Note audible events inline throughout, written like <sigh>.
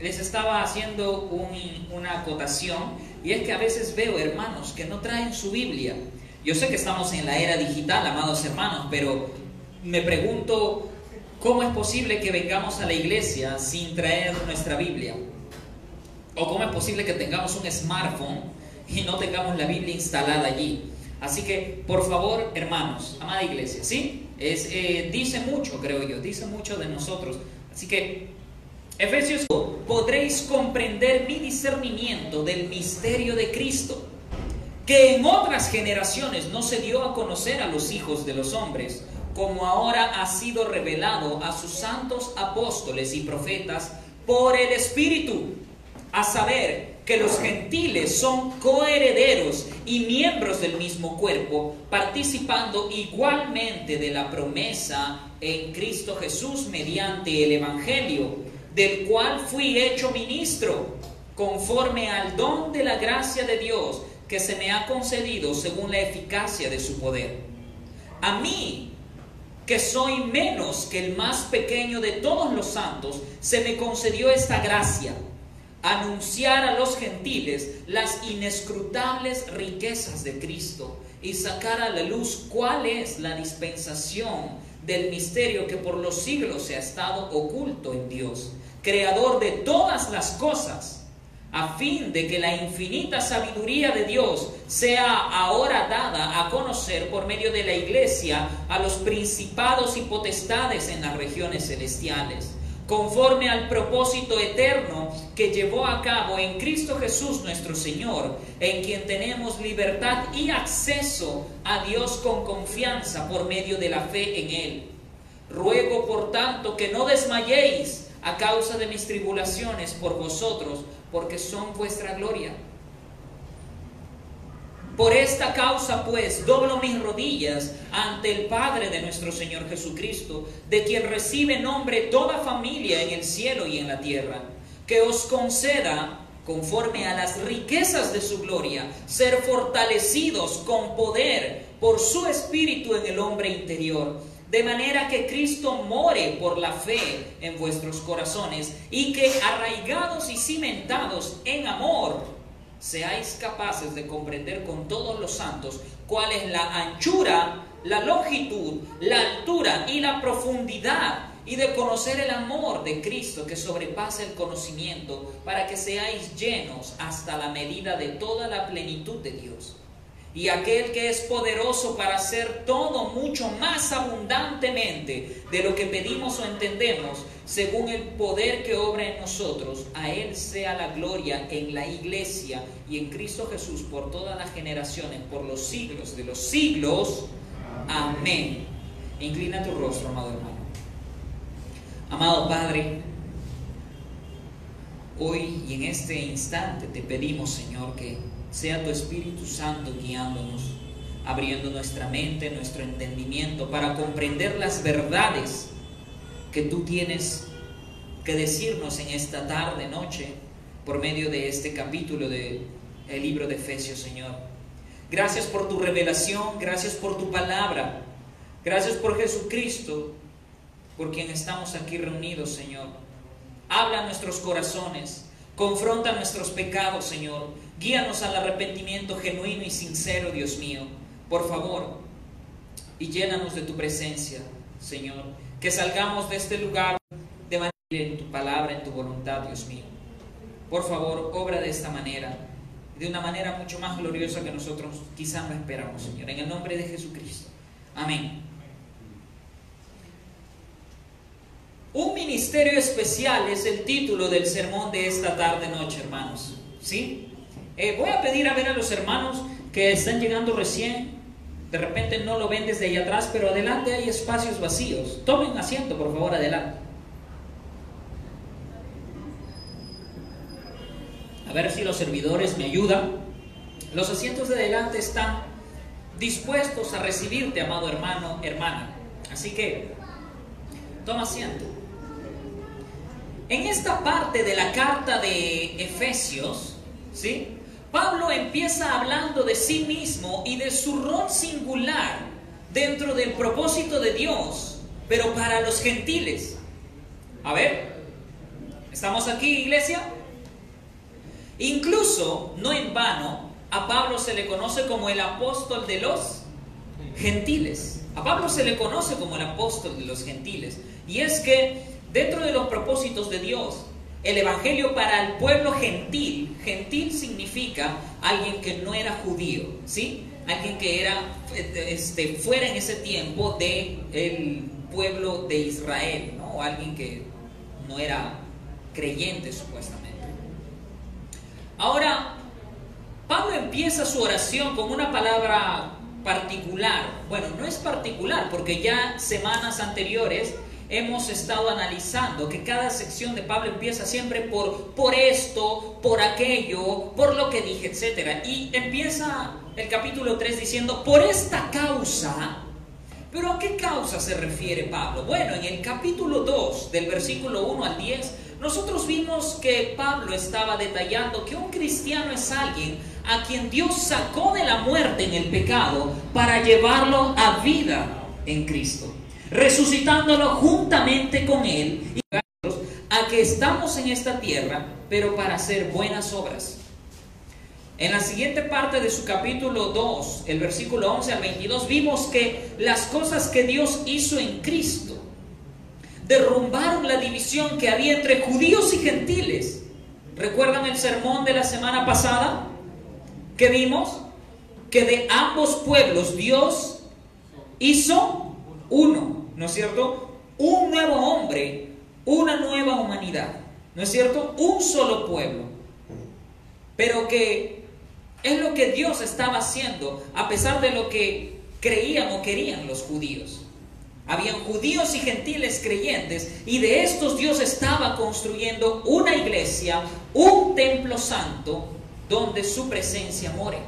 les estaba haciendo una acotación y es que a veces veo hermanos que no traen su Biblia. Yo sé que estamos en la era digital, amados hermanos, pero me pregunto cómo es posible que vengamos a la iglesia sin traer nuestra Biblia. O cómo es posible que tengamos un smartphone y no tengamos la Biblia instalada allí. Así que, por favor, hermanos, amada iglesia, ¿sí? Es, eh, dice mucho, creo yo, dice mucho de nosotros. Así que Efesios podréis comprender mi discernimiento del misterio de Cristo, que en otras generaciones no se dio a conocer a los hijos de los hombres, como ahora ha sido revelado a sus santos apóstoles y profetas por el Espíritu, a saber que los gentiles son coherederos y miembros del mismo cuerpo, participando igualmente de la promesa en Cristo Jesús mediante el Evangelio del cual fui hecho ministro, conforme al don de la gracia de Dios que se me ha concedido según la eficacia de su poder. A mí, que soy menos que el más pequeño de todos los santos, se me concedió esta gracia, anunciar a los gentiles las inescrutables riquezas de Cristo y sacar a la luz cuál es la dispensación del misterio que por los siglos se ha estado oculto en Dios creador de todas las cosas, a fin de que la infinita sabiduría de Dios sea ahora dada a conocer por medio de la iglesia a los principados y potestades en las regiones celestiales, conforme al propósito eterno que llevó a cabo en Cristo Jesús nuestro Señor, en quien tenemos libertad y acceso a Dios con confianza por medio de la fe en Él. Ruego por tanto que no desmayéis, a causa de mis tribulaciones por vosotros, porque son vuestra gloria. Por esta causa, pues, doblo mis rodillas ante el Padre de nuestro Señor Jesucristo, de quien recibe nombre toda familia en el cielo y en la tierra, que os conceda, conforme a las riquezas de su gloria, ser fortalecidos con poder por su espíritu en el hombre interior de manera que Cristo more por la fe en vuestros corazones y que arraigados y cimentados en amor, seáis capaces de comprender con todos los santos cuál es la anchura, la longitud, la altura y la profundidad y de conocer el amor de Cristo que sobrepasa el conocimiento para que seáis llenos hasta la medida de toda la plenitud de Dios y aquel que es poderoso para hacer todo mucho más abundantemente de lo que pedimos o entendemos, según el poder que obra en nosotros, a Él sea la gloria en la iglesia y en Cristo Jesús por todas las generaciones, por los siglos de los siglos. Amén. Inclina tu rostro, amado hermano. Amado Padre, hoy y en este instante te pedimos, Señor, que sea tu Espíritu Santo guiándonos, abriendo nuestra mente, nuestro entendimiento para comprender las verdades que tú tienes que decirnos en esta tarde, noche, por medio de este capítulo del libro de Efesios, Señor. Gracias por tu revelación, gracias por tu palabra, gracias por Jesucristo, por quien estamos aquí reunidos, Señor. Habla a nuestros corazones, confronta nuestros pecados, Señor Guíanos al arrepentimiento genuino y sincero, Dios mío, por favor, y llénanos de tu presencia, Señor. Que salgamos de este lugar de manera en tu palabra, en tu voluntad, Dios mío. Por favor, obra de esta manera, de una manera mucho más gloriosa que nosotros quizás no esperamos, Señor. En el nombre de Jesucristo. Amén. Un ministerio especial es el título del sermón de esta tarde noche, hermanos. ¿Sí? Eh, voy a pedir a ver a los hermanos que están llegando recién. De repente no lo ven desde ahí atrás, pero adelante hay espacios vacíos. Tomen asiento, por favor, adelante. A ver si los servidores me ayudan. Los asientos de adelante están dispuestos a recibirte, amado hermano, hermana. Así que, toma asiento. En esta parte de la carta de Efesios, ¿sí? Pablo empieza hablando de sí mismo y de su rol singular dentro del propósito de Dios, pero para los gentiles. A ver, ¿Estamos aquí, iglesia? Incluso, no en vano, a Pablo se le conoce como el apóstol de los gentiles. A Pablo se le conoce como el apóstol de los gentiles. Y es que dentro de los propósitos de Dios, el Evangelio para el pueblo gentil, gentil significa alguien que no era judío, ¿sí? Alguien que era este, fuera en ese tiempo del el pueblo de Israel, ¿no? Alguien que no era creyente supuestamente. Ahora, Pablo empieza su oración con una palabra particular. Bueno, no es particular porque ya semanas anteriores hemos estado analizando que cada sección de Pablo empieza siempre por por esto, por aquello, por lo que dije, etc. Y empieza el capítulo 3 diciendo, por esta causa, pero ¿a qué causa se refiere Pablo? Bueno, en el capítulo 2, del versículo 1 al 10, nosotros vimos que Pablo estaba detallando que un cristiano es alguien a quien Dios sacó de la muerte en el pecado para llevarlo a vida en Cristo, resucitándolo juntamente con Él y a que estamos en esta tierra, pero para hacer buenas obras. En la siguiente parte de su capítulo 2, el versículo 11 al 22, vimos que las cosas que Dios hizo en Cristo derrumbaron la división que había entre judíos y gentiles. ¿Recuerdan el sermón de la semana pasada? Que vimos que de ambos pueblos Dios hizo uno, ¿no es cierto? Un nuevo hombre, una nueva humanidad, ¿no es cierto? Un solo pueblo. Pero que es lo que Dios estaba haciendo a pesar de lo que creían o querían los judíos. Habían judíos y gentiles creyentes y de estos Dios estaba construyendo una iglesia, un templo santo donde su presencia more.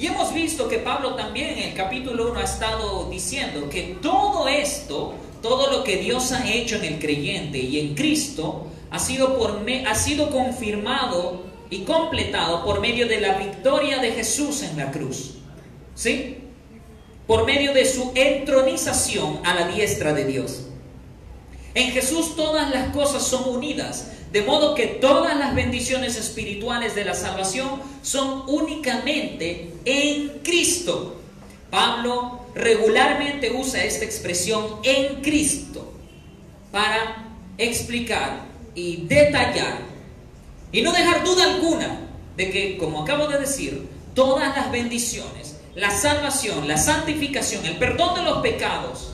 Y hemos visto que Pablo también en el capítulo 1 ha estado diciendo que todo esto, todo lo que Dios ha hecho en el creyente y en Cristo, ha sido, por ha sido confirmado y completado por medio de la victoria de Jesús en la cruz. ¿Sí? por medio de su entronización a la diestra de Dios. En Jesús todas las cosas son unidas, de modo que todas las bendiciones espirituales de la salvación son únicamente en Cristo. Pablo regularmente usa esta expresión en Cristo para explicar y detallar y no dejar duda alguna de que, como acabo de decir, todas las bendiciones la salvación, la santificación, el perdón de los pecados,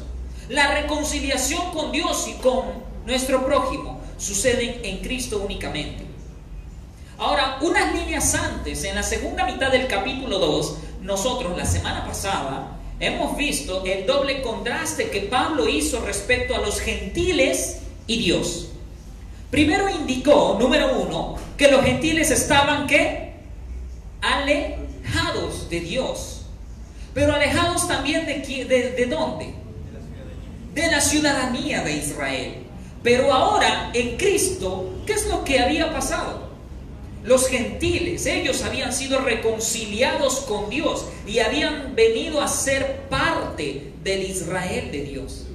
la reconciliación con Dios y con nuestro prójimo suceden en Cristo únicamente. Ahora, unas líneas antes, en la segunda mitad del capítulo 2, nosotros la semana pasada hemos visto el doble contraste que Pablo hizo respecto a los gentiles y Dios. Primero indicó, número uno, que los gentiles estaban ¿qué? alejados de Dios pero alejados también de, de, de dónde? De la ciudadanía de Israel. Pero ahora en Cristo, ¿qué es lo que había pasado? Los gentiles, ellos habían sido reconciliados con Dios y habían venido a ser parte del Israel de Dios.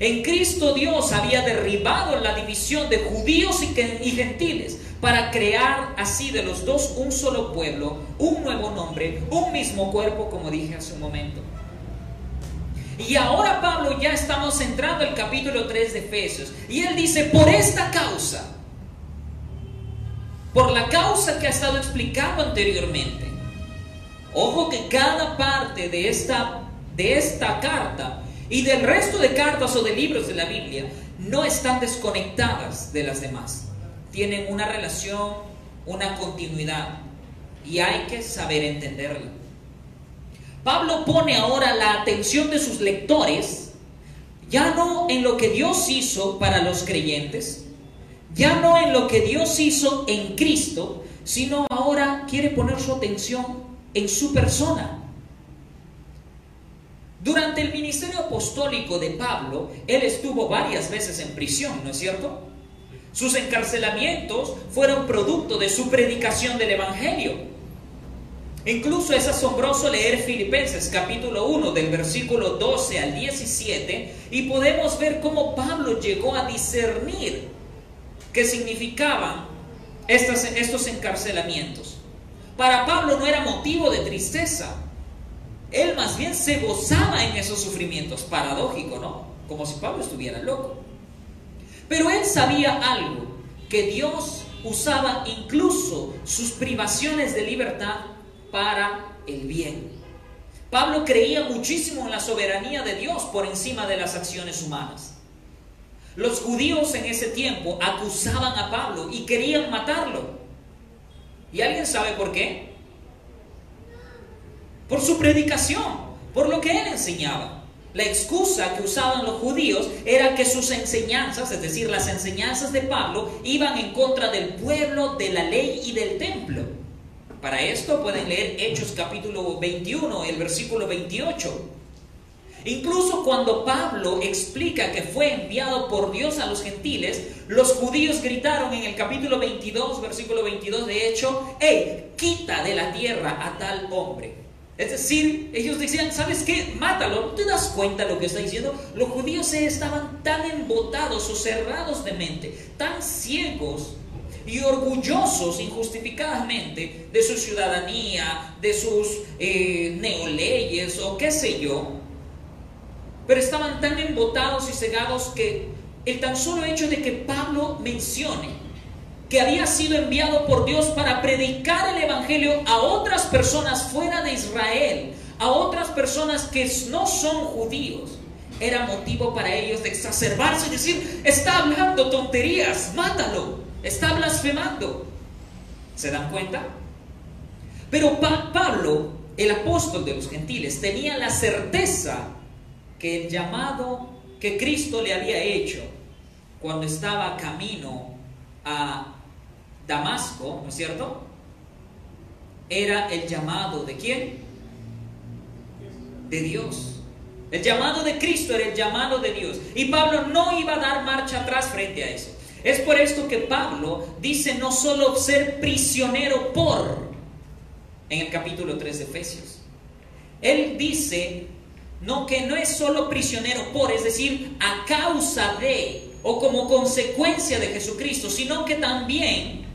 En Cristo Dios había derribado la división de judíos y gentiles para crear así de los dos un solo pueblo, un nuevo nombre, un mismo cuerpo, como dije hace un momento. Y ahora Pablo ya estamos entrando al capítulo 3 de Efesios. Y él dice, por esta causa, por la causa que ha estado explicando anteriormente. Ojo que cada parte de esta, de esta carta y del resto de cartas o de libros de la Biblia no están desconectadas de las demás tienen una relación, una continuidad y hay que saber entenderla. Pablo pone ahora la atención de sus lectores ya no en lo que Dios hizo para los creyentes, ya no en lo que Dios hizo en Cristo, sino ahora quiere poner su atención en su persona. Durante el ministerio apostólico de Pablo, él estuvo varias veces en prisión, ¿no es cierto? Sus encarcelamientos fueron producto de su predicación del Evangelio. Incluso es asombroso leer Filipenses capítulo 1 del versículo 12 al 17 y podemos ver cómo Pablo llegó a discernir que significaban estos encarcelamientos. Para Pablo no era motivo de tristeza. Él más bien se gozaba en esos sufrimientos. Paradójico, ¿no? Como si Pablo estuviera loco. Pero él sabía algo, que Dios usaba incluso sus privaciones de libertad para el bien. Pablo creía muchísimo en la soberanía de Dios por encima de las acciones humanas. Los judíos en ese tiempo acusaban a Pablo y querían matarlo. ¿Y alguien sabe por qué? Por su predicación, por lo que él enseñaba. La excusa que usaban los judíos era que sus enseñanzas, es decir, las enseñanzas de Pablo, iban en contra del pueblo, de la ley y del templo. Para esto pueden leer Hechos capítulo 21, el versículo 28. Incluso cuando Pablo explica que fue enviado por Dios a los gentiles, los judíos gritaron en el capítulo 22, versículo 22 de hecho, hey, quita de la tierra a tal hombre. Es decir, ellos decían, ¿sabes qué? Mátalo. ¿No te das cuenta lo que está diciendo? Los judíos estaban tan embotados o cerrados de mente, tan ciegos y orgullosos injustificadamente de su ciudadanía, de sus eh, neoleyes o qué sé yo, pero estaban tan embotados y cegados que el tan solo hecho de que Pablo mencione que había sido enviado por Dios para predicar el Evangelio a otras personas fuera de Israel, a otras personas que no son judíos, era motivo para ellos de exacerbarse y decir, está hablando tonterías, mátalo, está blasfemando. ¿Se dan cuenta? Pero Pablo, el apóstol de los gentiles, tenía la certeza que el llamado que Cristo le había hecho cuando estaba camino a Damasco, ¿no es cierto? Era el llamado de quién? De Dios. El llamado de Cristo era el llamado de Dios. Y Pablo no iba a dar marcha atrás frente a eso. Es por esto que Pablo dice no solo ser prisionero por, en el capítulo 3 de Efesios. Él dice no que no es solo prisionero por, es decir, a causa de o como consecuencia de Jesucristo, sino que también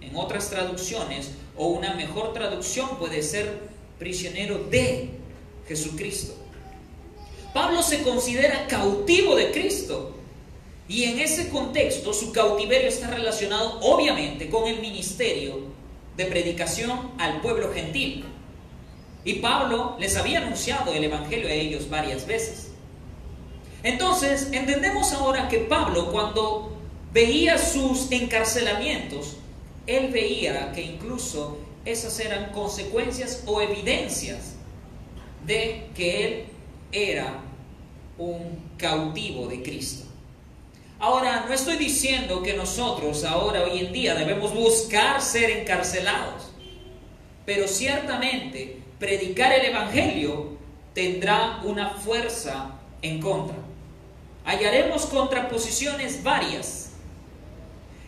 en otras traducciones, o una mejor traducción puede ser prisionero de Jesucristo. Pablo se considera cautivo de Cristo. Y en ese contexto su cautiverio está relacionado obviamente con el ministerio de predicación al pueblo gentil. Y Pablo les había anunciado el Evangelio a ellos varias veces. Entonces, entendemos ahora que Pablo cuando veía sus encarcelamientos, él veía que incluso esas eran consecuencias o evidencias de que él era un cautivo de Cristo. Ahora, no estoy diciendo que nosotros ahora, hoy en día, debemos buscar ser encarcelados, pero ciertamente predicar el Evangelio tendrá una fuerza en contra. Hallaremos contraposiciones varias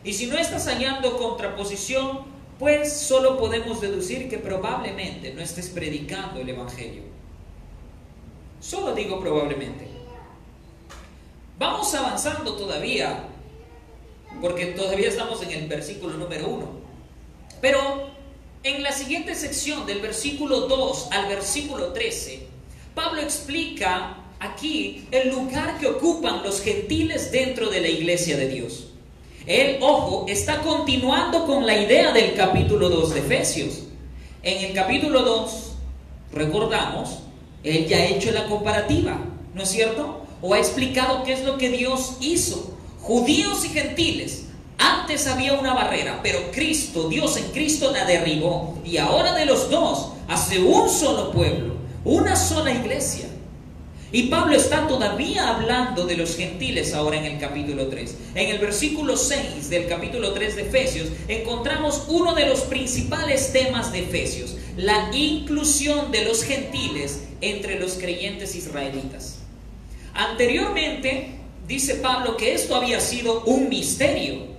y si no estás hallando contraposición, pues solo podemos deducir que probablemente no estés predicando el Evangelio. Solo digo probablemente. Vamos avanzando todavía, porque todavía estamos en el versículo número 1. Pero en la siguiente sección, del versículo 2 al versículo 13, Pablo explica aquí el lugar que ocupan los gentiles dentro de la iglesia de Dios. Él, ojo, está continuando con la idea del capítulo 2 de Efesios. En el capítulo 2, recordamos, él ya ha hecho la comparativa, ¿no es cierto? O ha explicado qué es lo que Dios hizo. Judíos y gentiles. Antes había una barrera, pero Cristo, Dios en Cristo la derribó. Y ahora de los dos hace un solo pueblo, una sola iglesia. Y Pablo está todavía hablando de los gentiles ahora en el capítulo 3. En el versículo 6 del capítulo 3 de Efesios encontramos uno de los principales temas de Efesios, la inclusión de los gentiles entre los creyentes israelitas. Anteriormente dice Pablo que esto había sido un misterio,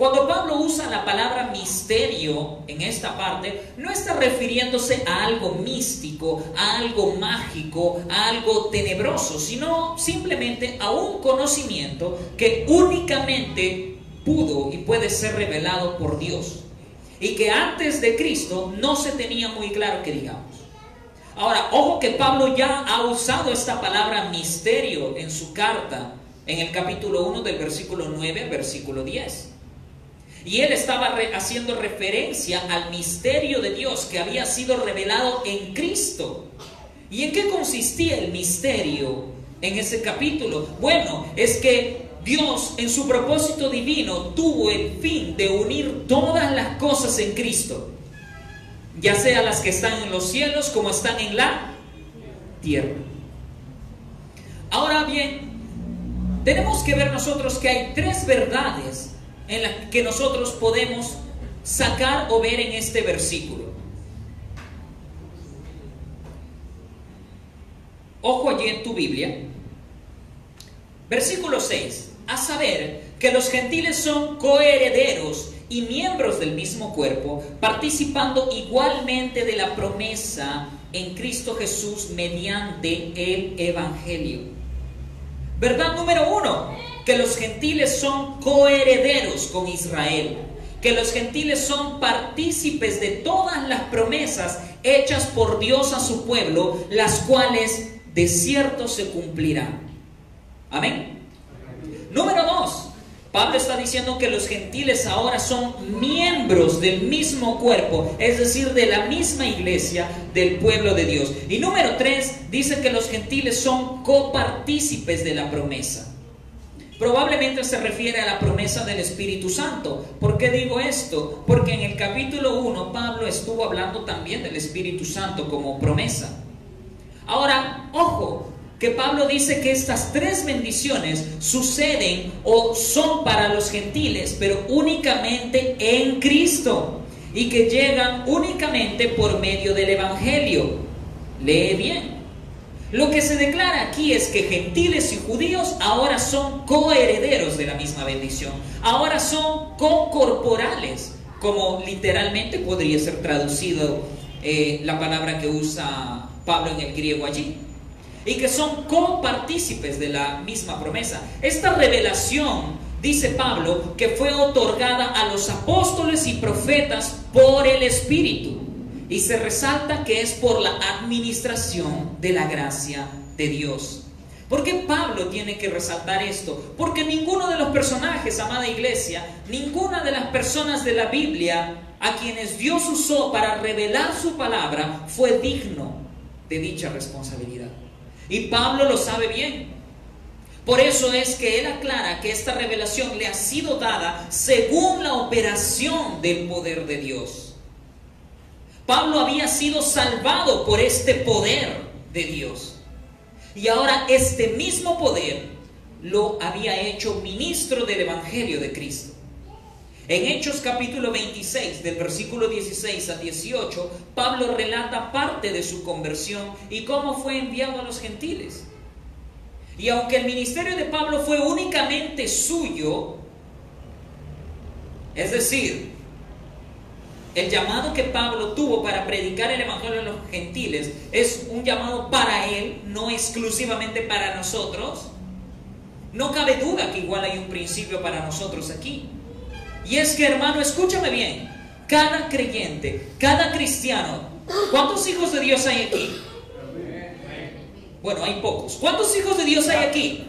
cuando Pablo usa la palabra misterio en esta parte, no está refiriéndose a algo místico, a algo mágico, a algo tenebroso, sino simplemente a un conocimiento que únicamente pudo y puede ser revelado por Dios. Y que antes de Cristo no se tenía muy claro que digamos. Ahora, ojo que Pablo ya ha usado esta palabra misterio en su carta, en el capítulo 1 del versículo 9 al versículo 10. Y él estaba haciendo referencia al misterio de Dios que había sido revelado en Cristo. ¿Y en qué consistía el misterio en ese capítulo? Bueno, es que Dios en su propósito divino tuvo el fin de unir todas las cosas en Cristo, ya sea las que están en los cielos como están en la tierra. Ahora bien, tenemos que ver nosotros que hay tres verdades en las que nosotros podemos sacar o ver en este versículo. Ojo allí en tu Biblia. Versículo 6. A saber que los gentiles son coherederos y miembros del mismo cuerpo, participando igualmente de la promesa en Cristo Jesús mediante el Evangelio. Verdad número uno, que los gentiles son coherederos con Israel, que los gentiles son partícipes de todas las promesas hechas por Dios a su pueblo, las cuales de cierto se cumplirán. Amén. Número dos, Pablo está diciendo que los gentiles ahora son miembros del mismo cuerpo, es decir, de la misma iglesia del pueblo de Dios. Y número tres, dice que los gentiles son copartícipes de la promesa. Probablemente se refiere a la promesa del Espíritu Santo. ¿Por qué digo esto? Porque en el capítulo 1 Pablo estuvo hablando también del Espíritu Santo como promesa. Ahora, ojo, que Pablo dice que estas tres bendiciones suceden o son para los gentiles, pero únicamente en Cristo y que llegan únicamente por medio del Evangelio. Lee bien. Lo que se declara aquí es que gentiles y judíos ahora son coherederos de la misma bendición, ahora son co-corporales, como literalmente podría ser traducido eh, la palabra que usa Pablo en el griego allí. Y que son copartícipes de la misma promesa. Esta revelación, dice Pablo, que fue otorgada a los apóstoles y profetas por el Espíritu. Y se resalta que es por la administración de la gracia de Dios. ¿Por qué Pablo tiene que resaltar esto? Porque ninguno de los personajes, amada iglesia, ninguna de las personas de la Biblia a quienes Dios usó para revelar su palabra fue digno de dicha responsabilidad. Y Pablo lo sabe bien. Por eso es que él aclara que esta revelación le ha sido dada según la operación del poder de Dios. Pablo había sido salvado por este poder de Dios. Y ahora este mismo poder lo había hecho ministro del Evangelio de Cristo. En Hechos capítulo 26, del versículo 16 al 18, Pablo relata parte de su conversión y cómo fue enviado a los gentiles. Y aunque el ministerio de Pablo fue únicamente suyo, es decir, el llamado que Pablo tuvo para predicar el Evangelio a los gentiles es un llamado para él, no exclusivamente para nosotros. No cabe duda que igual hay un principio para nosotros aquí. Y es que, hermano, escúchame bien. Cada creyente, cada cristiano, ¿cuántos hijos de Dios hay aquí? Bueno, hay pocos. ¿Cuántos hijos de Dios hay aquí?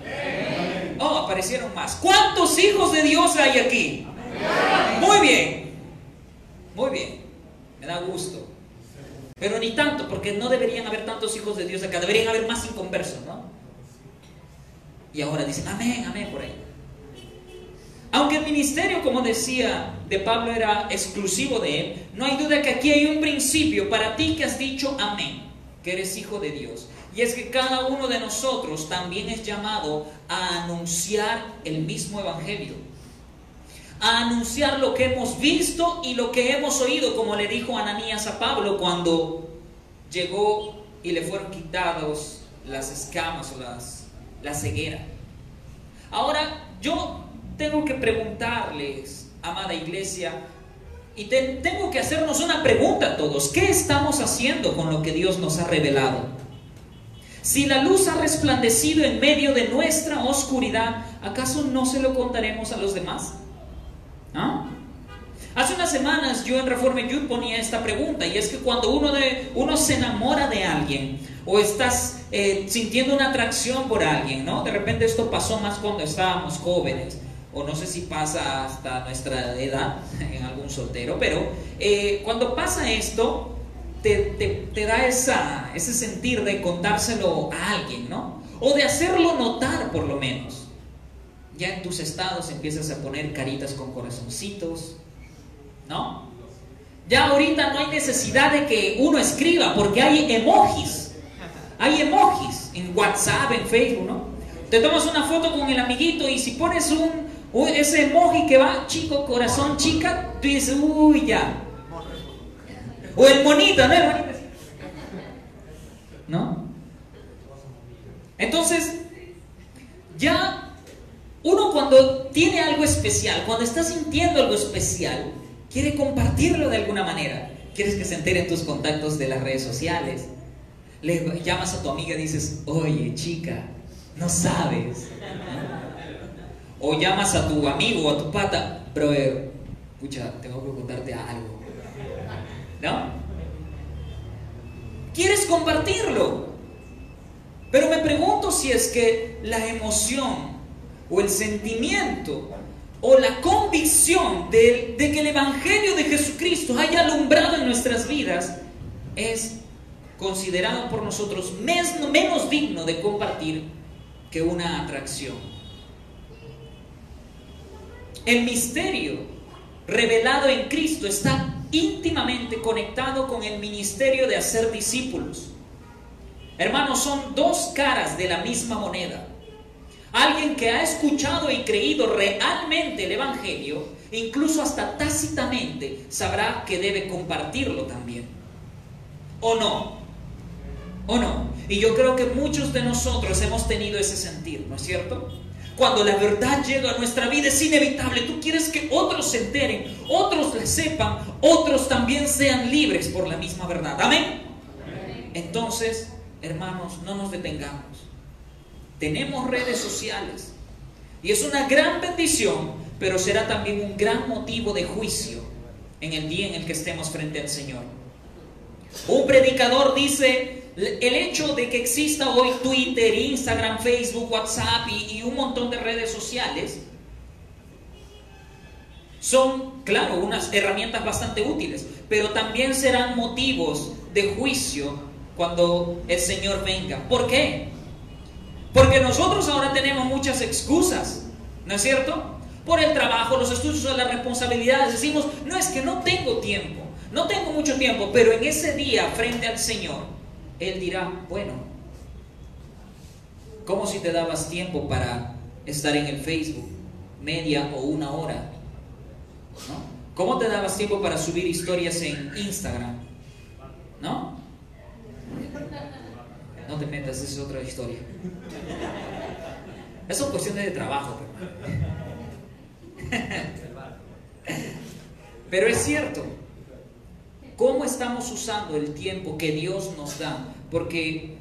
Oh, aparecieron más. ¿Cuántos hijos de Dios hay aquí? Muy bien. Muy bien. Me da gusto. Pero ni tanto, porque no deberían haber tantos hijos de Dios acá. Deberían haber más inconversos, ¿no? Y ahora dicen, amén, amén por ahí. Aunque el ministerio, como decía, de Pablo era exclusivo de él, no hay duda que aquí hay un principio para ti que has dicho amén, que eres hijo de Dios. Y es que cada uno de nosotros también es llamado a anunciar el mismo evangelio. A anunciar lo que hemos visto y lo que hemos oído, como le dijo Ananías a Pablo cuando llegó y le fueron quitados las escamas o las, la ceguera. Ahora, yo tengo que preguntarles, amada iglesia, y tengo que hacernos una pregunta a todos. ¿Qué estamos haciendo con lo que Dios nos ha revelado? Si la luz ha resplandecido en medio de nuestra oscuridad, ¿acaso no se lo contaremos a los demás? ¿Ah? Hace unas semanas yo en Reforma Youth ponía esta pregunta y es que cuando uno, de, uno se enamora de alguien o estás eh, sintiendo una atracción por alguien, ¿no? De repente esto pasó más cuando estábamos jóvenes o no sé si pasa hasta nuestra edad <laughs> en algún soltero, pero eh, cuando pasa esto te, te, da esa, ese sentir de contárselo a alguien, ¿no? O de hacerlo notar por lo menos. Ya en tus estados empiezas a poner caritas con corazoncitos, ¿no? Ya ahorita no hay necesidad de que uno escriba porque hay emojis. Hay emojis en WhatsApp, en Facebook, ¿no? Te tomas una foto con el amiguito y si pones un, ese emoji que va chico, corazón, chica, tú dices, uy, ya. O el monito, ¿no? ¿No? Entonces, ya uno cuando tiene algo especial, cuando está sintiendo algo especial, quiere compartirlo de alguna manera. Quieres que se enteren tus contactos de las redes sociales. Le llamas a tu amiga y dices, oye chica, no sabes. O llamas a tu amigo o a tu pata, pero, escucha, tengo que contarte algo. ¿No? Quieres compartirlo. Pero me pregunto si es que la emoción o el sentimiento o la convicción de, que el Evangelio de Jesucristo haya alumbrado en nuestras vidas es considerado por nosotros menos digno de compartir que una atracción. El misterio revelado en Cristo está íntimamente conectado con el ministerio de hacer discípulos. Hermanos, son dos caras de la misma moneda. Alguien que ha escuchado y creído realmente el Evangelio, incluso hasta tácitamente, sabrá que debe compartirlo también. ¿O no? ¿O no? Y yo creo que muchos de nosotros hemos tenido ese sentir, ¿no es cierto? Cuando la verdad llega a nuestra vida es inevitable. Tú quieres que otros se enteren, otros la sepan, otros también sean libres por la misma verdad. Amén. Entonces, hermanos, no nos detengamos tenemos redes sociales. Y es una gran bendición, pero será también un gran motivo de juicio en el día en el que estemos frente al Señor. Un predicador dice, el hecho de que exista hoy Twitter, Instagram, Facebook, WhatsApp y, un montón de redes sociales, son, claro, unas herramientas bastante útiles, pero también serán motivos de juicio cuando el Señor venga. ¿Por qué? Porque nosotros ahora tenemos muchas excusas, ¿no es cierto? Por el trabajo, los estudios, las responsabilidades. Decimos, no es que no tengo tiempo, no tengo mucho tiempo, pero en ese día frente al Señor, Él dirá, bueno, ¿cómo si te dabas tiempo para estar en el Facebook media o una hora? ¿No? ¿Cómo te dabas tiempo para subir historias en Instagram? ¿No? No te metas, esa es otra historia. Es son cuestiones de trabajo. Pero <laughs> es cierto. ¿Cómo estamos usando el tiempo que Dios nos da? Porque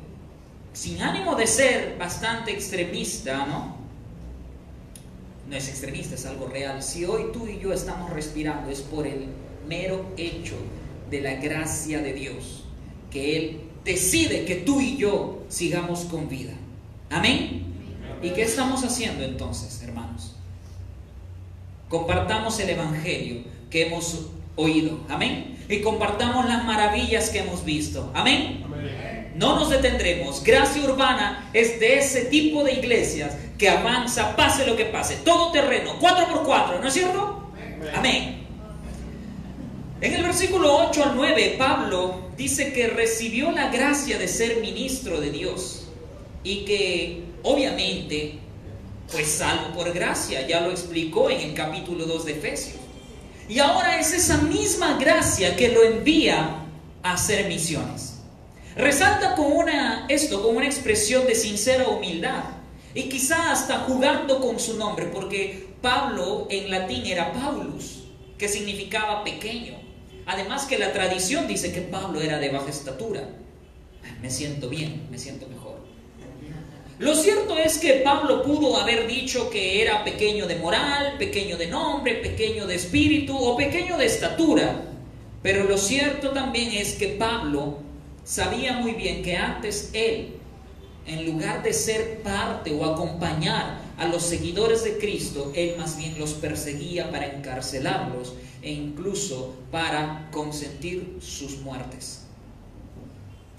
sin ánimo de ser bastante extremista, ¿no? No es extremista, es algo real. Si hoy tú y yo estamos respirando es por el mero hecho de la gracia de Dios, que Él decide que tú y yo sigamos con vida. Amén. ¿Y qué estamos haciendo entonces, hermanos? Compartamos el Evangelio que hemos oído. Amén. Y compartamos las maravillas que hemos visto. Amén. No nos detendremos. Gracia Urbana es de ese tipo de iglesias que avanza, pase lo que pase. Todo terreno, 4 por 4 ¿no es cierto? Amén. En el versículo 8 al 9, Pablo dice que recibió la gracia de ser ministro de Dios y que obviamente pues salvo por gracia, ya lo explicó en el capítulo 2 de Efesios. Y ahora es esa misma gracia que lo envía a hacer misiones. Resalta con una, esto con una expresión de sincera humildad y quizá hasta jugando con su nombre, porque Pablo en latín era Paulus, que significaba pequeño. Además que la tradición dice que Pablo era de baja estatura. Me siento bien, me siento mejor. Lo cierto es que Pablo pudo haber dicho que era pequeño de moral, pequeño de nombre, pequeño de espíritu o pequeño de estatura. Pero lo cierto también es que Pablo sabía muy bien que antes él, en lugar de ser parte o acompañar a los seguidores de Cristo, él más bien los perseguía para encarcelarlos e incluso para consentir sus muertes.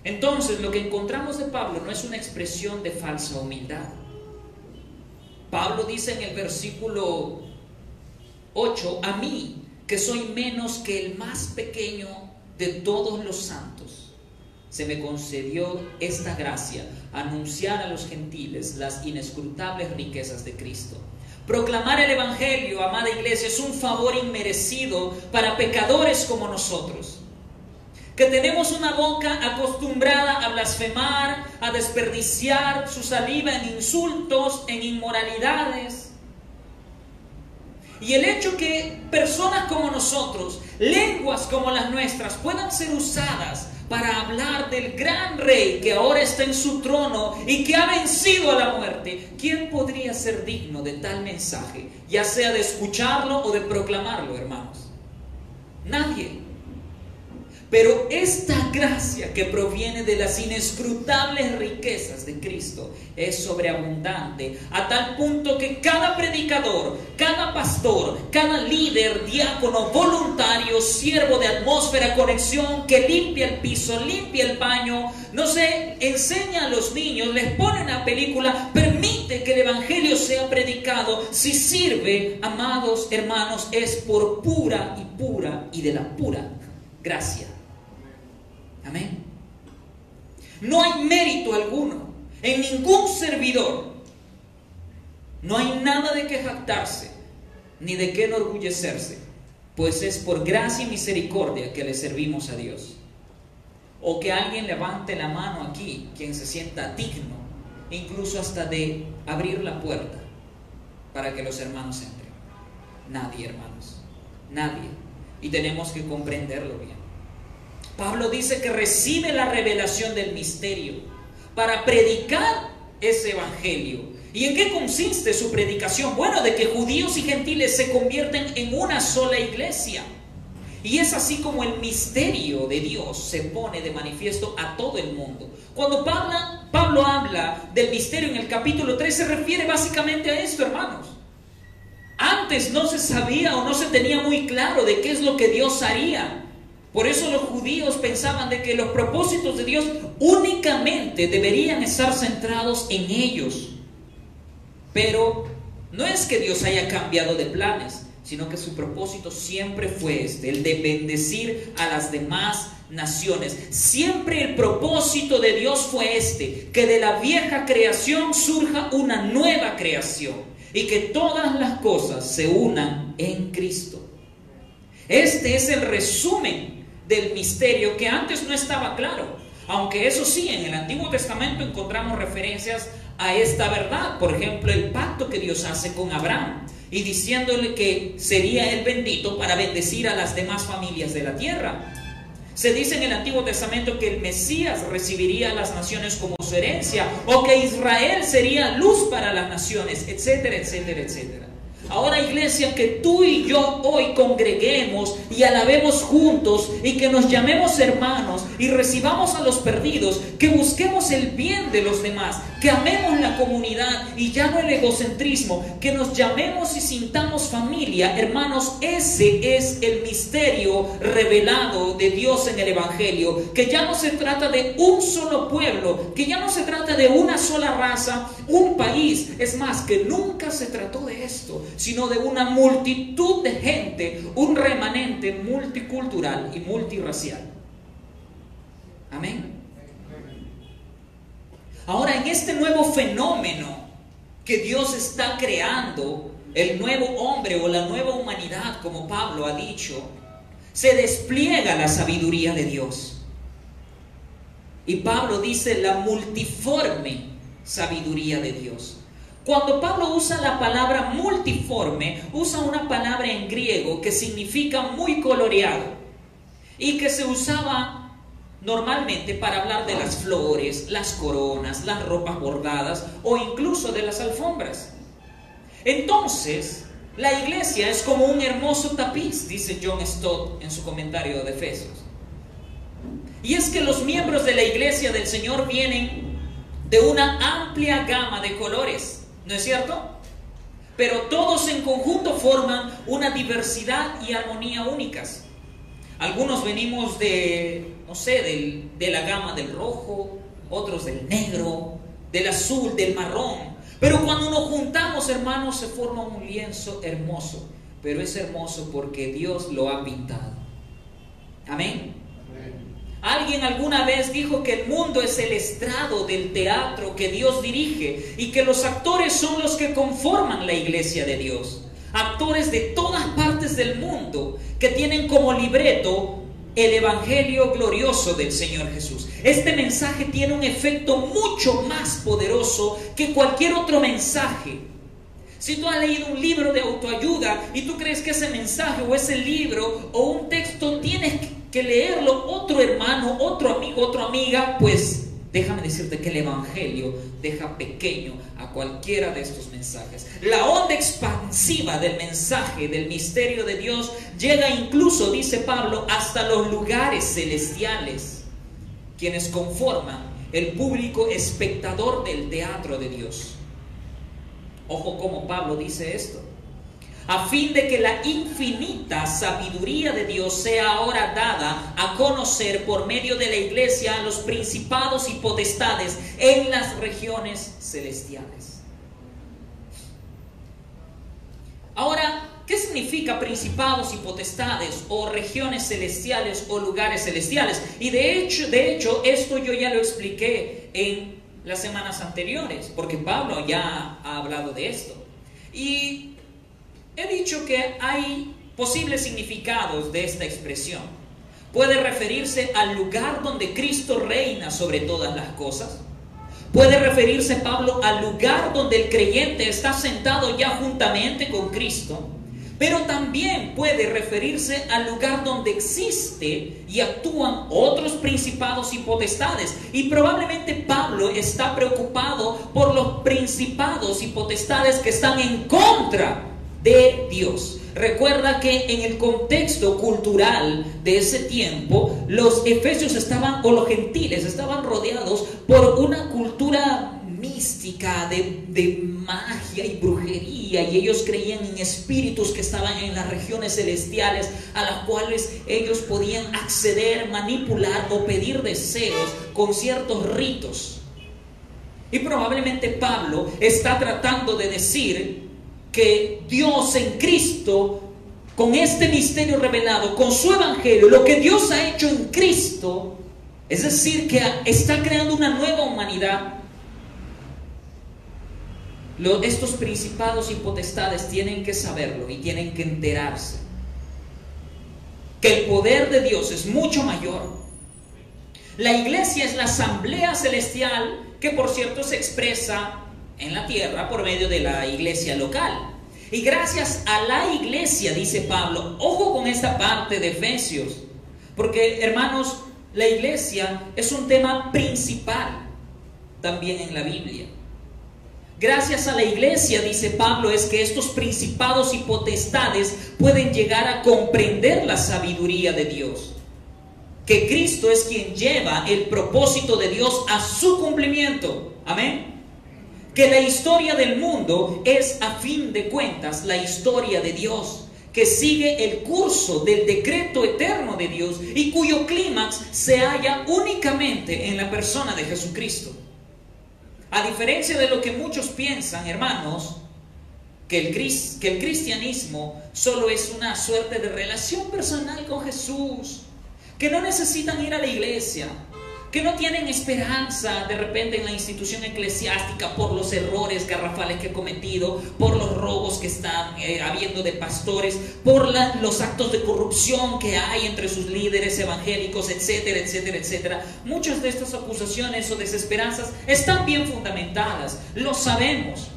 Entonces lo que encontramos de Pablo no es una expresión de falsa humildad. Pablo dice en el versículo 8, a mí, que soy menos que el más pequeño de todos los santos, se me concedió esta gracia, anunciar a los gentiles las inescrutables riquezas de Cristo. Proclamar el Evangelio, amada iglesia, es un favor inmerecido para pecadores como nosotros que tenemos una boca acostumbrada a blasfemar, a desperdiciar su saliva en insultos, en inmoralidades. Y el hecho que personas como nosotros, lenguas como las nuestras, puedan ser usadas para hablar del gran rey que ahora está en su trono y que ha vencido a la muerte, ¿quién podría ser digno de tal mensaje? Ya sea de escucharlo o de proclamarlo, hermanos. Nadie. Pero esta gracia que proviene de las inescrutables riquezas de Cristo es sobreabundante a tal punto que cada predicador, cada pastor, cada líder, diácono, voluntario, siervo de atmósfera, conexión, que limpia el piso, limpia el baño, no sé, enseña a los niños, les pone una película, permite que el Evangelio sea predicado, si sirve, amados hermanos, es por pura y pura y de la pura gracia. Amén. No hay mérito alguno en ningún servidor. No hay nada de que jactarse ni de qué enorgullecerse, pues es por gracia y misericordia que le servimos a Dios. O que alguien levante la mano aquí, quien se sienta digno, incluso hasta de abrir la puerta para que los hermanos entren. Nadie, hermanos, nadie. Y tenemos que comprenderlo bien. Pablo dice que recibe la revelación del misterio para predicar ese evangelio. ¿Y en qué consiste su predicación? Bueno, de que judíos y gentiles se convierten en una sola iglesia. Y es así como el misterio de Dios se pone de manifiesto a todo el mundo. Cuando Pablo, habla del misterio en el capítulo 3 se refiere básicamente a esto, hermanos. Antes no se sabía o no se tenía muy claro de qué es lo que Dios haría. Por eso los judíos pensaban de que los propósitos de Dios únicamente deberían estar centrados en ellos. Pero no es que Dios haya cambiado de planes, sino que su propósito siempre fue este, el de bendecir a las demás naciones. Siempre el propósito de Dios fue este, que de la vieja creación surja una nueva creación y que todas las cosas se unan en Cristo. Este es el resumen del misterio que antes no estaba claro. Aunque eso sí, en el Antiguo Testamento encontramos referencias a esta verdad. Por ejemplo, el pacto que Dios hace con Abraham y diciéndole que sería el bendito para bendecir a las demás familias de la tierra. Se dice en el Antiguo Testamento que el Mesías recibiría a las naciones como su herencia o que Israel sería luz para las naciones, etcétera, etcétera, etcétera. Ahora iglesia, que tú y yo hoy congreguemos y alabemos juntos y que nos llamemos hermanos y recibamos a los perdidos, que busquemos el bien de los demás, que amemos la comunidad y ya no el egocentrismo, que nos llamemos y sintamos familia, hermanos, ese es el misterio revelado de Dios en el Evangelio, que ya no se trata de un solo pueblo, que ya no se trata de una sola raza, un país, es más, que nunca se trató de esto, sino de una multitud de gente, un remanente multicultural y multirracial. Amén. Ahora, en este nuevo fenómeno que Dios está creando, el nuevo hombre o la nueva humanidad, como Pablo ha dicho, se despliega la sabiduría de Dios. Y Pablo dice la multiforme sabiduría de Dios. Cuando Pablo usa la palabra multiforme, usa una palabra en griego que significa muy coloreado y que se usaba normalmente para hablar de las flores, las coronas, las ropas bordadas o incluso de las alfombras. Entonces, la iglesia es como un hermoso tapiz, dice John Stott en su comentario de Efesios. Y es que los miembros de la iglesia del Señor vienen de una amplia gama de colores, ¿no es cierto? Pero todos en conjunto forman una diversidad y armonía únicas. Algunos venimos de, no sé, de la gama del rojo, otros del negro, del azul, del marrón. Pero cuando nos juntamos, hermanos, se forma un lienzo hermoso. Pero es hermoso porque Dios lo ha pintado. Amén. Alguien alguna vez dijo que el mundo es el estrado del teatro que Dios dirige y que los actores son los que conforman la iglesia de Dios actores de todas partes del mundo que tienen como libreto el Evangelio glorioso del Señor Jesús. Este mensaje tiene un efecto mucho más poderoso que cualquier otro mensaje. Si tú has leído un libro de autoayuda y tú crees que ese mensaje o ese libro o un texto tienes que leerlo otro hermano, otro amigo, otra amiga, pues Déjame decirte que el Evangelio deja pequeño a cualquiera de estos mensajes. La onda expansiva del mensaje, del misterio de Dios, llega incluso, dice Pablo, hasta los lugares celestiales, quienes conforman el público espectador del teatro de Dios. Ojo como Pablo dice esto a fin de que la infinita sabiduría de Dios sea ahora dada a conocer por medio de la iglesia a los principados y potestades en las regiones celestiales. Ahora, ¿qué significa principados y potestades o regiones celestiales o lugares celestiales? Y de hecho, de hecho, esto yo ya lo expliqué en las semanas anteriores, porque Pablo ya ha hablado de esto. Y He dicho que hay posibles significados de esta expresión. Puede referirse al lugar donde Cristo reina sobre todas las cosas. Puede referirse, Pablo, al lugar donde el creyente está sentado ya juntamente con Cristo. Pero también puede referirse al lugar donde existe y actúan otros principados y potestades. Y probablemente Pablo está preocupado por los principados y potestades que están en contra de Dios. Recuerda que en el contexto cultural de ese tiempo, los efesios estaban, o los gentiles, estaban rodeados por una cultura mística de, de, magia y brujería y ellos creían en espíritus que estaban en las regiones celestiales a las cuales ellos podían acceder, manipular o pedir deseos con ciertos ritos. Y probablemente Pablo está tratando de decir que Dios en Cristo, con este misterio revelado, con su evangelio, lo que Dios ha hecho en Cristo, es decir, que está creando una nueva humanidad, estos principados y potestades tienen que saberlo y tienen que enterarse. Que el poder de Dios es mucho mayor. La iglesia es la asamblea celestial que por cierto se expresa en la tierra por medio de la iglesia local. Y gracias a la iglesia, dice Pablo, ojo con esta parte de Efesios, porque hermanos, la iglesia es un tema principal también en la Biblia. Gracias a la iglesia, dice Pablo, es que estos principados y potestades pueden llegar a comprender la sabiduría de Dios. Que Cristo es quien lleva el propósito de Dios a su cumplimiento. Amén que la historia del mundo es a fin de cuentas la historia de Dios, que sigue el curso del decreto eterno de Dios y cuyo clímax se halla únicamente en la persona de Jesucristo. A diferencia de lo que muchos piensan, hermanos, que el, que el cristianismo solo es una suerte de relación personal con Jesús, que no necesitan ir a la iglesia, que no tienen esperanza de repente en la institución eclesiástica por los errores garrafales que he cometido, por los robos que están eh, habiendo de pastores, por los actos de corrupción que hay entre sus líderes evangélicos, etcétera, etcétera, etcétera. Muchas de estas acusaciones o desesperanzas están bien fundamentadas, lo sabemos.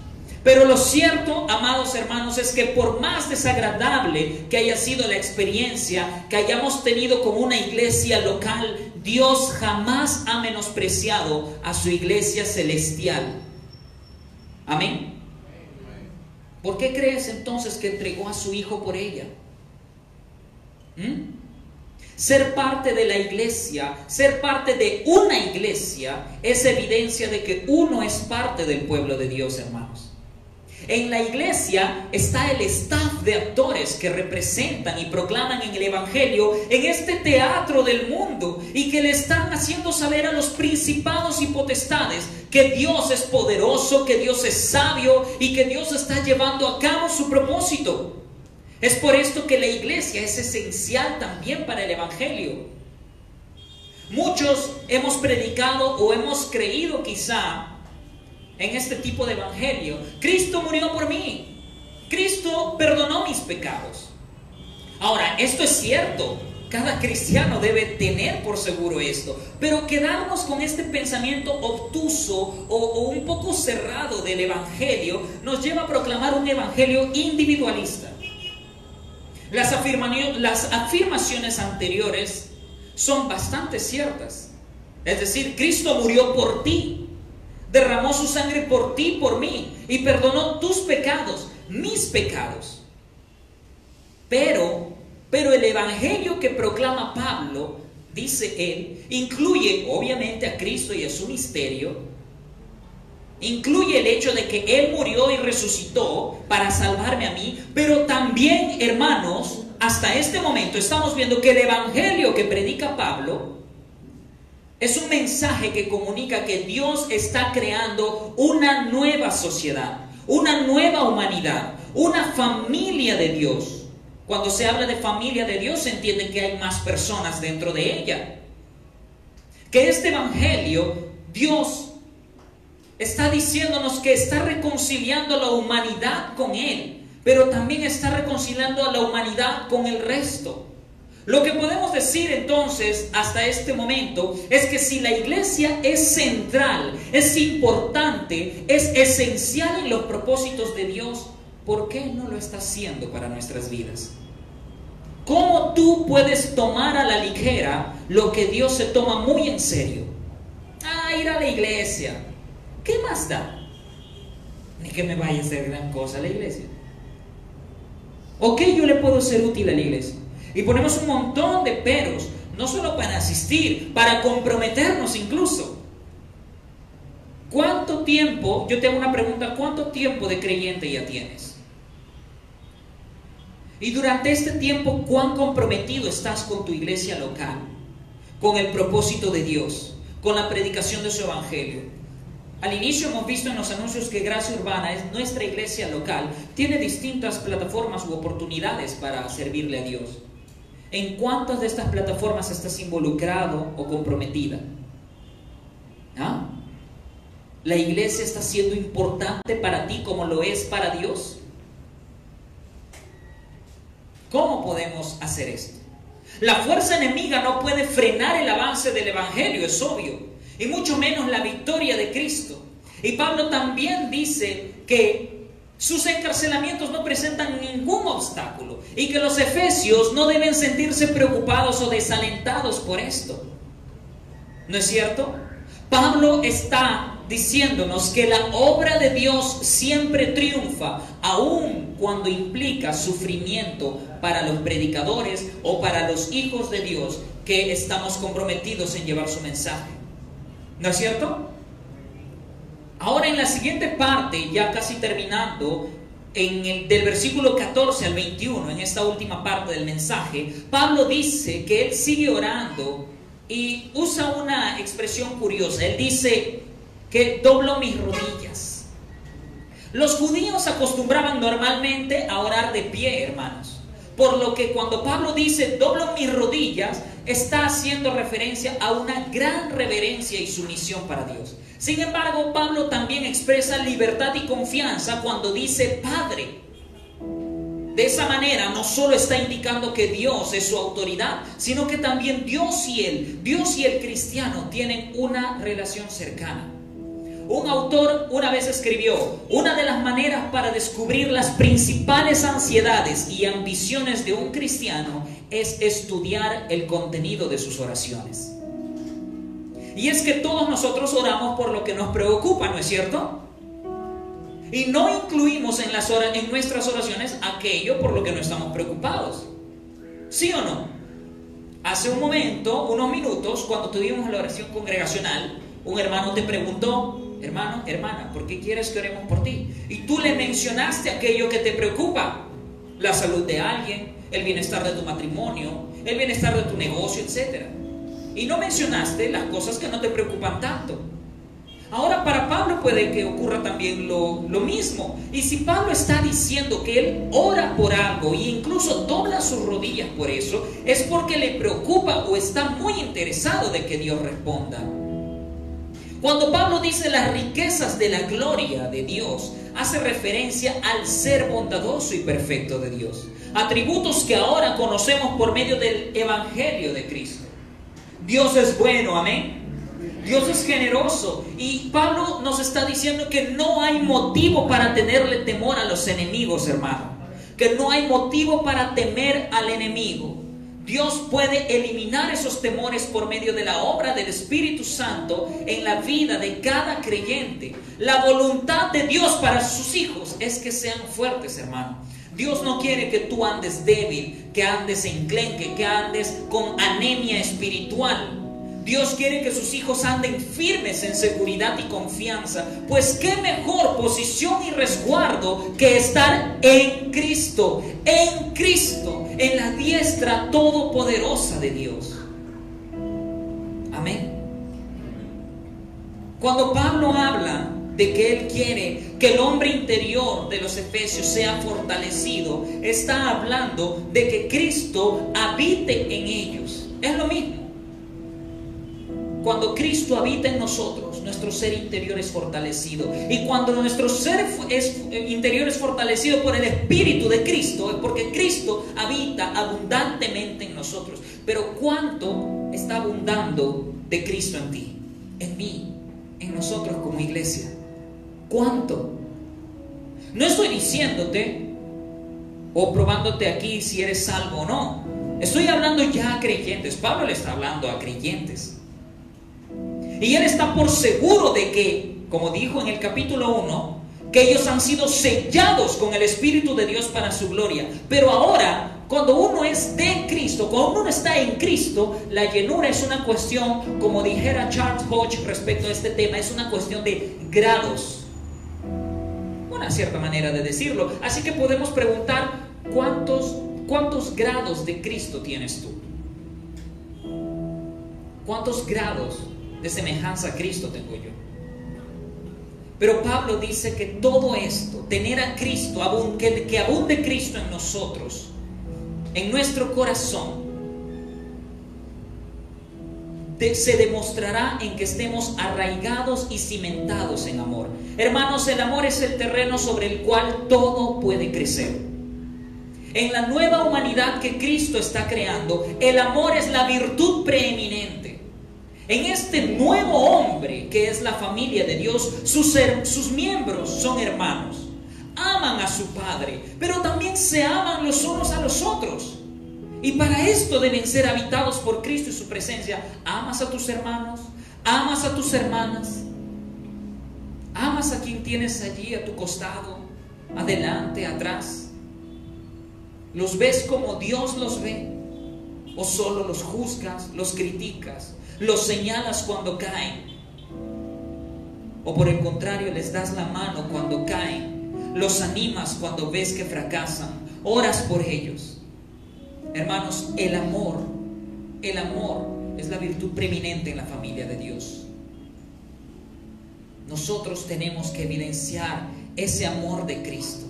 Pero lo cierto, amados hermanos, es que por más desagradable que haya sido la experiencia que hayamos tenido con una iglesia local, Dios jamás ha menospreciado a su iglesia celestial. Amén. ¿Por qué crees entonces que entregó a su hijo por ella? ¿Mm? Ser parte de la iglesia, ser parte de una iglesia, es evidencia de que uno es parte del pueblo de Dios, hermanos. En la iglesia está el staff de actores que representan y proclaman en el Evangelio en este teatro del mundo y que le están haciendo saber a los principados y potestades que Dios es poderoso, que Dios es sabio y que Dios está llevando a cabo su propósito. Es por esto que la iglesia es esencial también para el Evangelio. Muchos hemos predicado o hemos creído quizá en este tipo de evangelio. Cristo murió por mí. Cristo perdonó mis pecados. Ahora, esto es cierto. Cada cristiano debe tener por seguro esto. Pero quedarnos con este pensamiento obtuso o, un poco cerrado del Evangelio nos lleva a proclamar un Evangelio individualista. Las, afirmaciones anteriores son bastante ciertas. Es decir, Cristo murió por ti derramó su sangre por ti, por mí, y perdonó tus pecados, mis pecados. Pero, pero el evangelio que proclama Pablo, dice él, incluye obviamente a Cristo y a su misterio, incluye el hecho de que Él murió y resucitó para salvarme a mí, pero también, hermanos, hasta este momento estamos viendo que el Evangelio que predica Pablo es un mensaje que comunica que Dios está creando una nueva sociedad, una nueva humanidad, una familia de Dios. Cuando se habla de familia de Dios se entiende que hay más personas dentro de ella. Que este Evangelio, Dios está diciéndonos que está reconciliando a la humanidad con Él, pero también está reconciliando a la humanidad con el resto. Lo que podemos decir entonces hasta este momento es que si la iglesia es central, es importante, es esencial en los propósitos de Dios, ¿por qué no lo está haciendo para nuestras vidas? ¿Cómo tú puedes tomar a la ligera lo que Dios se toma muy en serio? Ah, ir a la iglesia. ¿Qué más da? Ni que me vaya a hacer gran cosa la iglesia. ¿O qué yo le puedo ser útil a la iglesia? Y ponemos un montón de peros, no solo para asistir, para comprometernos incluso. ¿Cuánto tiempo, yo te hago una pregunta, cuánto tiempo de creyente ya tienes? Y durante este tiempo, ¿cuán comprometido estás con tu iglesia local? Con el propósito de Dios, con la predicación de su evangelio. Al inicio hemos visto en los anuncios que Gracia Urbana es nuestra iglesia local, tiene distintas plataformas u oportunidades para servirle a Dios. ¿En cuántas de estas plataformas estás involucrado o comprometida? ¿Ah? ¿La iglesia está siendo importante para ti como lo es para Dios? ¿Cómo podemos hacer esto? La fuerza enemiga no puede frenar el avance del Evangelio, es obvio, y mucho menos la victoria de Cristo. Y Pablo también dice que sus encarcelamientos no presentan ningún obstáculo y que los efesios no deben sentirse preocupados o desalentados por esto. ¿No es cierto? Pablo está diciéndonos que la obra de Dios siempre triunfa, aun cuando implica sufrimiento para los predicadores o para los hijos de Dios que estamos comprometidos en llevar su mensaje. ¿No es cierto? Ahora en la siguiente parte, ya casi terminando, en el, del versículo 14 al 21, en esta última parte del mensaje, Pablo dice que él sigue orando y usa una expresión curiosa. Él dice que doblo mis rodillas. Los judíos acostumbraban normalmente a orar de pie, hermanos. Por lo que cuando Pablo dice doblo mis rodillas, está haciendo referencia a una gran reverencia y sumisión para Dios. Sin embargo, Pablo también expresa libertad y confianza cuando dice Padre. De esa manera no solo está indicando que Dios es su autoridad, sino que también Dios y él, Dios y el cristiano tienen una relación cercana. Un autor una vez escribió, una de las maneras para descubrir las principales ansiedades y ambiciones de un cristiano es estudiar el contenido de sus oraciones. Y es que todos nosotros oramos por lo que nos preocupa, ¿no es cierto? Y no incluimos en, nuestras oraciones aquello por lo que no estamos preocupados. ¿Sí o no? Hace un momento, unos minutos, cuando tuvimos la oración congregacional, un hermano te preguntó, hermano, hermana, ¿por qué quieres que oremos por ti? Y tú le mencionaste aquello que te preocupa, la salud de alguien, el bienestar de tu matrimonio, el bienestar de tu negocio, etc. Y no mencionaste las cosas que no te preocupan tanto. Ahora para Pablo puede que ocurra también lo, mismo. Y si Pablo está diciendo que él ora por algo e incluso dobla sus rodillas por eso, es porque le preocupa o está muy interesado de que Dios responda. Cuando Pablo dice las riquezas de la gloria de Dios, hace referencia al ser bondadoso y perfecto de Dios. Atributos que ahora conocemos por medio del Evangelio de Cristo. Dios es bueno, amén. Dios es generoso. Y Pablo nos está diciendo que no hay motivo para tenerle temor a los enemigos, hermano. Que no hay motivo para temer al enemigo. Dios puede eliminar esos temores por medio de la obra del Espíritu Santo en la vida de cada creyente. La voluntad de Dios para sus hijos es que sean fuertes, hermano. Dios no quiere que tú andes débil, que andes enclenque, que andes con anemia espiritual. Dios quiere que sus hijos anden firmes en seguridad y confianza, pues qué mejor posición y resguardo que estar en Cristo, en Cristo, en la diestra todopoderosa de Dios. Amén. Cuando Pablo habla de que él quiere que el hombre interior de los efesios sea fortalecido, está hablando de que Cristo habite en ellos. Es lo mismo. Cuando Cristo habita en nosotros, nuestro ser interior es fortalecido. Y cuando nuestro ser eh, interior es fortalecido por el Espíritu de Cristo, es porque Cristo habita abundantemente en nosotros. Pero ¿cuánto está abundando de Cristo en ti, en mí, en nosotros como iglesia? ¿Cuánto? No estoy diciéndote o probándote aquí si eres salvo o no. Estoy hablando ya a creyentes. Pablo le está hablando a creyentes. Y él está por seguro de que, como dijo en el capítulo 1, que ellos han sido sellados con el Espíritu de Dios para su gloria. Pero ahora, cuando uno es de Cristo, cuando uno está en Cristo, la llenura es una cuestión, como dijera Charles Hodge respecto a este tema, es una cuestión de grados. Una cierta manera de decirlo. Así que podemos preguntar, ¿cuántos, cuántos grados de Cristo tienes tú? ¿Cuántos grados de semejanza a Cristo tengo yo. Pero Pablo dice que todo esto, tener a Cristo, que, abunde Cristo en nosotros, en nuestro corazón, se demostrará en que estemos arraigados y cimentados en amor. Hermanos, el amor es el terreno sobre el cual todo puede crecer. En la nueva humanidad que Cristo está creando, el amor es la virtud preeminente en este nuevo hombre que es la familia de Dios, sus, miembros son hermanos. Aman a su Padre, pero también se aman los unos a los otros. Y para esto deben ser habitados por Cristo y su presencia. Amas a tus hermanos, amas a tus hermanas, amas a quien tienes allí a tu costado, adelante, atrás. ¿Los ves como Dios los ve? ¿O solo los juzgas, los criticas, los señalas cuando caen. O por el contrario, les das la mano cuando caen. Los animas cuando ves que fracasan. Oras por ellos. Hermanos, el amor, el amor es la virtud preeminente en la familia de Dios. Nosotros tenemos que evidenciar ese amor de Cristo.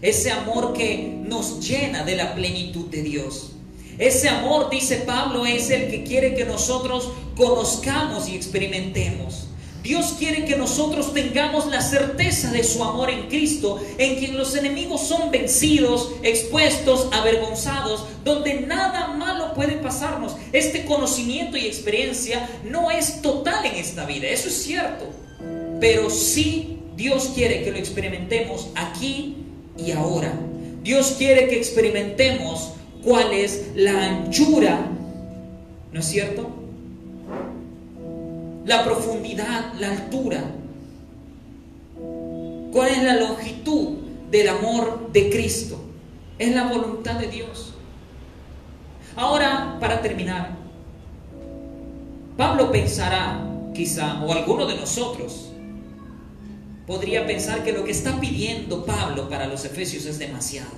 Ese amor que nos llena de la plenitud de Dios. Ese amor, dice Pablo, es el que quiere que nosotros conozcamos y experimentemos. Dios quiere que nosotros tengamos la certeza de su amor en Cristo, en quien los enemigos son vencidos, expuestos, avergonzados, donde nada malo puede pasarnos. Este conocimiento y experiencia no es total en esta vida, eso es cierto. pero sí Dios quiere que lo experimentemos aquí y ahora. Dios quiere que experimentemos cuál es la anchura, ¿no es cierto? La profundidad, la altura. ¿Cuál es la longitud del amor de Cristo? Es la voluntad de Dios. Ahora, para terminar, Pablo pensará, quizá, o alguno de nosotros, podría pensar que lo que está pidiendo Pablo para los efesios es demasiado.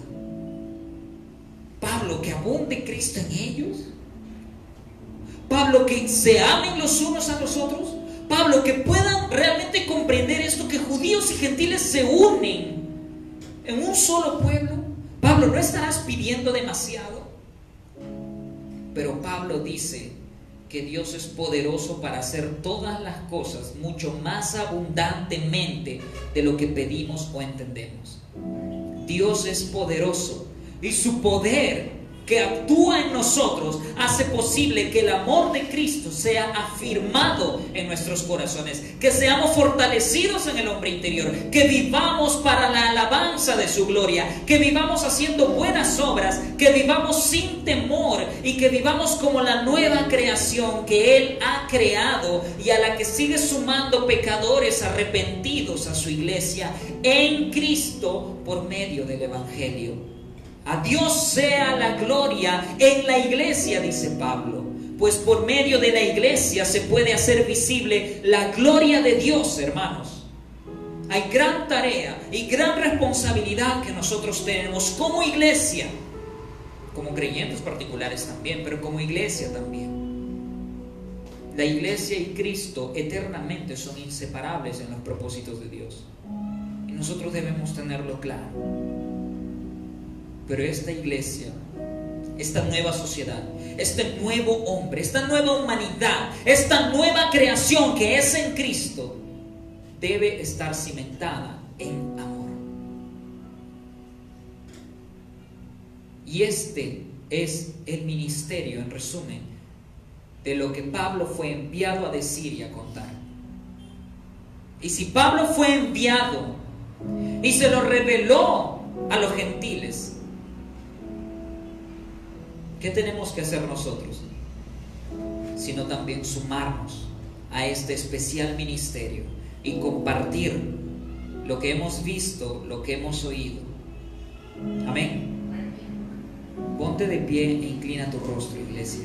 Pablo, que abunde Cristo en ellos. Pablo, que se amen los unos a los otros. Pablo, que puedan realmente comprender esto, que judíos y gentiles se unen en un solo pueblo. Pablo, ¿no estarás pidiendo demasiado? Pero Pablo dice, que Dios es poderoso para hacer todas las cosas mucho más abundantemente de lo que pedimos o entendemos. Dios es poderoso y su poder que actúa en nosotros hace posible que el amor de Cristo sea afirmado en nuestros corazones, que seamos fortalecidos en el hombre interior, que vivamos para la alabanza de su gloria, que vivamos haciendo buenas obras, que vivamos sin temor y que vivamos como la nueva creación que Él ha creado y a la que sigue sumando pecadores arrepentidos a su iglesia en Cristo por medio del Evangelio. A Dios sea la gloria en la iglesia, dice Pablo, pues por medio de la iglesia se puede hacer visible la gloria de Dios, hermanos. Hay gran tarea y gran responsabilidad que nosotros tenemos como iglesia, como creyentes particulares también, pero como iglesia también. La iglesia y Cristo eternamente son inseparables en los propósitos de Dios. Y nosotros debemos tenerlo claro. Pero esta iglesia, esta nueva sociedad, este nuevo hombre, esta nueva humanidad, esta nueva creación que es en Cristo, debe estar cimentada en amor. Y este es el ministerio, en resumen, de lo que Pablo fue enviado a decir y a contar. Y si Pablo fue enviado y se lo reveló a los gentiles, ¿Qué tenemos que hacer nosotros? Sino también sumarnos a este especial ministerio y compartir lo que hemos visto, lo que hemos oído. Amén. Ponte de pie e inclina tu rostro, iglesia.